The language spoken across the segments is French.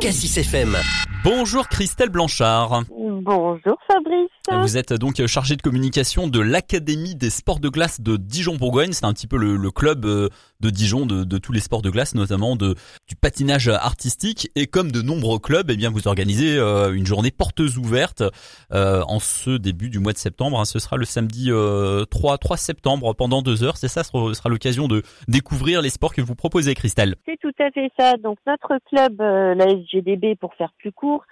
Cassis FM. Bonjour Christelle Blanchard. Bonjour Fabrice. Vous êtes donc chargée de communication de l'Académie des sports de glace de Dijon-Bourgogne. C'est un petit peu le, club euh, de Dijon de, tous les sports de glace, notamment de, du patinage artistique. Et comme de nombreux clubs, eh bien vous organisez euh, une journée porteuse ouverte euh, en ce début du mois de septembre. Hein. Ce sera le samedi 3, 3 septembre pendant deux heures. C'est ça, ce sera l'occasion de découvrir les sports que vous proposez, Christelle. C'est tout à fait ça. Donc notre club, la SGDB, pour faire plus court,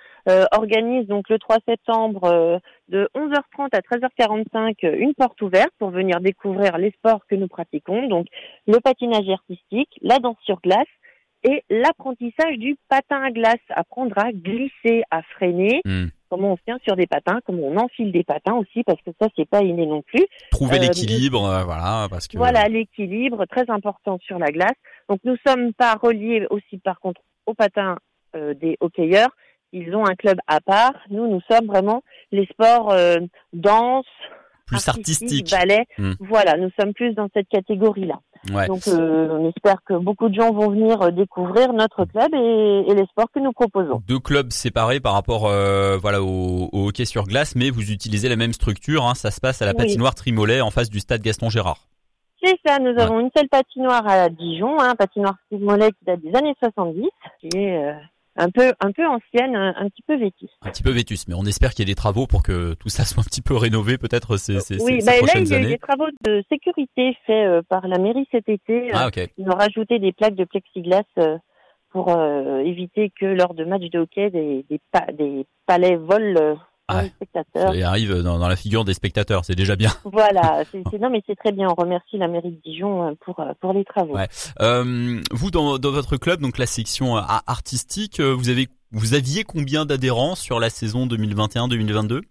organise donc le 3 septembre de 11h30 à 13h45 euh, une porte ouverte pour venir découvrir les sports que nous pratiquons, donc le patinage artistique, la danse sur glace et l'apprentissage du patin à glace, apprendre à glisser, à freiner, hmm. comment on se tient sur des patins, comment on enfile des patins aussi, parce que ça c'est pas inné non plus. Trouver l'équilibre, voilà, parce que voilà l'équilibre très important sur la glace. Donc nous sommes pas reliés aussi par contre au patin des hockeyeurs, ils ont un club à part. Nous, nous sommes vraiment les sports euh, danse, plus artistique, ballet. Hmm. Voilà, nous sommes plus dans cette catégorie-là. Donc, euh, on espère que beaucoup de gens vont venir euh, découvrir notre club et, les sports que nous proposons. Deux clubs séparés par rapport, voilà, au, hockey sur glace, mais vous utilisez la même structure. Hein. ça se passe à la patinoire Trimolet en face du stade Gaston Gérard. C'est ça, nous avons une seule patinoire à Dijon, hein, patinoire Trimolet qui date des années 70, qui est un peu un peu ancienne, un, petit peu vétuste. Un petit peu vétuste, mais on espère qu'il y a des travaux pour que tout ça soit un petit peu rénové peut-être ces, ces, oui, ces, bah, là, il y a eu des travaux de sécurité faits euh, par la mairie cet été. Ah, ok. Ils ont rajouté des plaques de plexiglas euh, pour euh, éviter que lors de matchs de hockey des, des, des palais volent ah, spectateurs. Et arrive dans, dans, la figure des spectateurs, c'est déjà bien. Voilà, c'est, non mais c'est très bien. On remercie la mairie de Dijon euh, pour euh, pour les travaux. Ouais. Euh, vous dans, dans votre club, donc la section euh, artistique, vous avez vous aviez combien d'adhérents sur la saison 2021-2022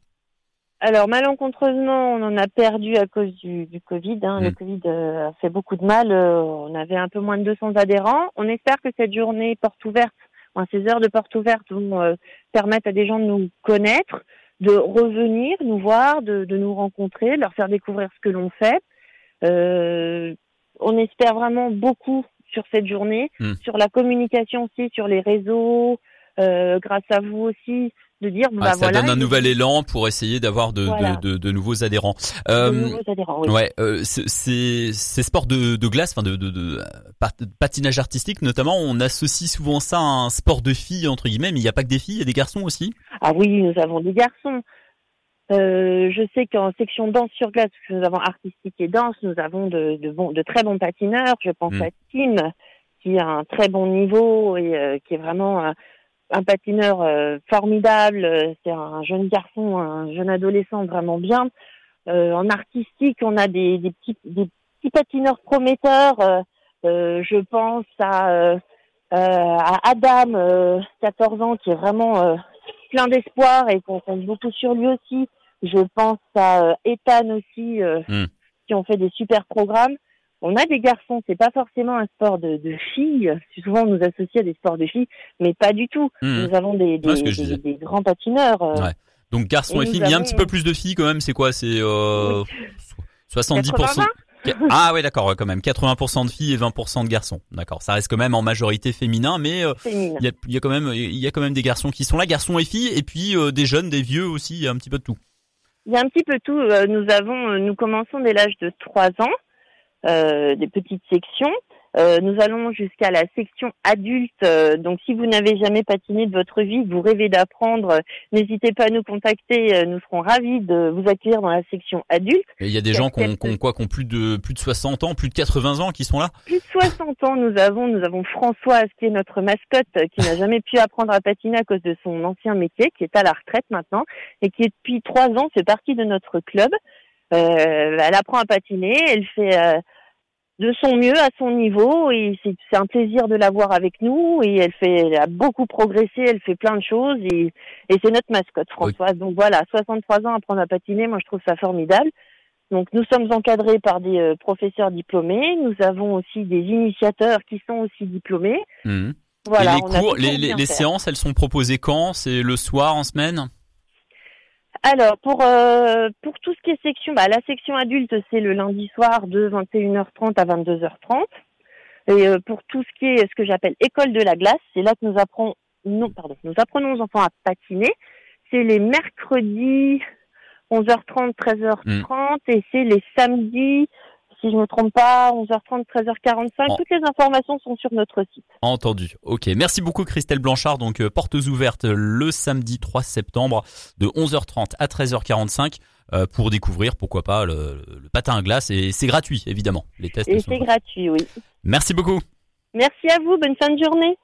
alors malencontreusement, on en a perdu à cause du, du Covid. Hein. Le hmm. Covid a fait beaucoup de mal. on avait un peu moins de 200 adhérents. On espère que cette journée porte ouverte, enfin, ces heures de porte ouverte vont permettre à des gens de nous connaître, de revenir nous voir, de, de, nous rencontrer, de leur faire découvrir ce que l'on fait. Euh, on espère vraiment beaucoup sur cette journée, hmm. sur la communication aussi, sur les réseaux, euh, grâce à vous aussi, de dire bah, ça donne un nouvel élan pour essayer d'avoir de, de, de, nouveaux adhérents. Euh, nouveaux adhérents oui. Ouais, euh, ces, ces sports de, de glace, enfin de, de, de, patinage artistique notamment, on associe souvent ça à un sport de filles entre guillemets, mais il n'y a pas que des filles, il y a des garçons aussi? Ah oui, nous avons des garçons. Euh, je sais qu'en section danse sur glace, parce que nous avons artistique et danse, nous avons de, de, bons, de très bons patineurs. Je pense hmm. à Tim, qui a un très bon niveau et euh, qui est vraiment un patineur euh, formidable. C'est un jeune garçon, un jeune adolescent vraiment bien. Euh, en artistique, on a des, des, petits, des petits patineurs prometteurs. Euh, je pense à, à Adam, 14 ans, qui est vraiment plein d'espoir et qu'on compte beaucoup sur lui aussi. Je pense à Ethan aussi, hmm. qui ont fait des super programmes on a des garçons, c'est pas forcément un sport de, de filles. Souvent, on nous associe à des sports de filles, mais pas du tout. Hmm. Nous avons des, des, des, grands patineurs. Euh, ouais. Donc garçons et, filles, il y a un petit peu plus de filles quand même. C'est quoi? C'est euh, 70%. Ah oui, d'accord, quand même. 80% de filles et 20% de garçons. D'accord. Ça reste quand même en majorité féminin, mais euh, il y, a, y, a, quand même il y a quand même des garçons qui sont là, garçons et filles, et puis euh, des jeunes, des vieux aussi. Il y a un petit peu de tout. Il y a un petit peu de tout. Euh, nous avons, nous commençons dès l'âge de 3 ans. Euh, des petites sections. Euh, nous allons jusqu'à la section adulte. Euh, donc, si vous n'avez jamais patiné de votre vie, vous rêvez d'apprendre, n'hésitez pas à nous contacter. nous serons ravis de vous accueillir dans la section adulte. Et il y a des gens qui ont, quoi, qui ont plus de plus de 60 ans, plus de 80 ans, qui sont là? Plus de 60 ans, nous avons nous avons Françoise qui est notre mascotte, qui n'a jamais pu apprendre à patiner à cause de son ancien métier, qui est à la retraite maintenant et qui depuis trois ans fait partie de notre club. Euh, elle apprend à patiner, elle fait euh, de son mieux à son niveau et c'est un plaisir de la voir avec nous et elle fait elle a beaucoup progressé, elle fait plein de choses et, et c'est notre mascotte Françoise. Donc voilà, 63 ans apprendre à patiner, moi je trouve ça formidable. Donc nous sommes encadrés par des euh, professeurs diplômés, nous avons aussi des initiateurs qui sont aussi diplômés. Mmh. Voilà, les cours, les, les séances, elles sont proposées quand? C'est le soir, en semaine? Alors pour euh, pour tout ce qui est section, bah, la section adulte c'est le lundi soir de 21h30 à 22h30. Et euh, pour tout ce qui est ce que j'appelle école de la glace, c'est là que nous apprenons non, pardon, nous apprenons aux enfants à patiner. C'est les mercredis 11h30, 13h30 et c'est les samedis si je ne me trompe pas, 11h30, 13h45. Toutes les informations sont sur notre site. Entendu. Ok. Merci beaucoup Christelle Blanchard. Donc euh, portes ouvertes le samedi 3 septembre de 11h30 à 13h45 euh, pour découvrir pourquoi pas le, patin à glace et c'est gratuit évidemment. Les tests. Et c'est gratuit, oui. Merci beaucoup. Merci à vous. Bonne fin de journée.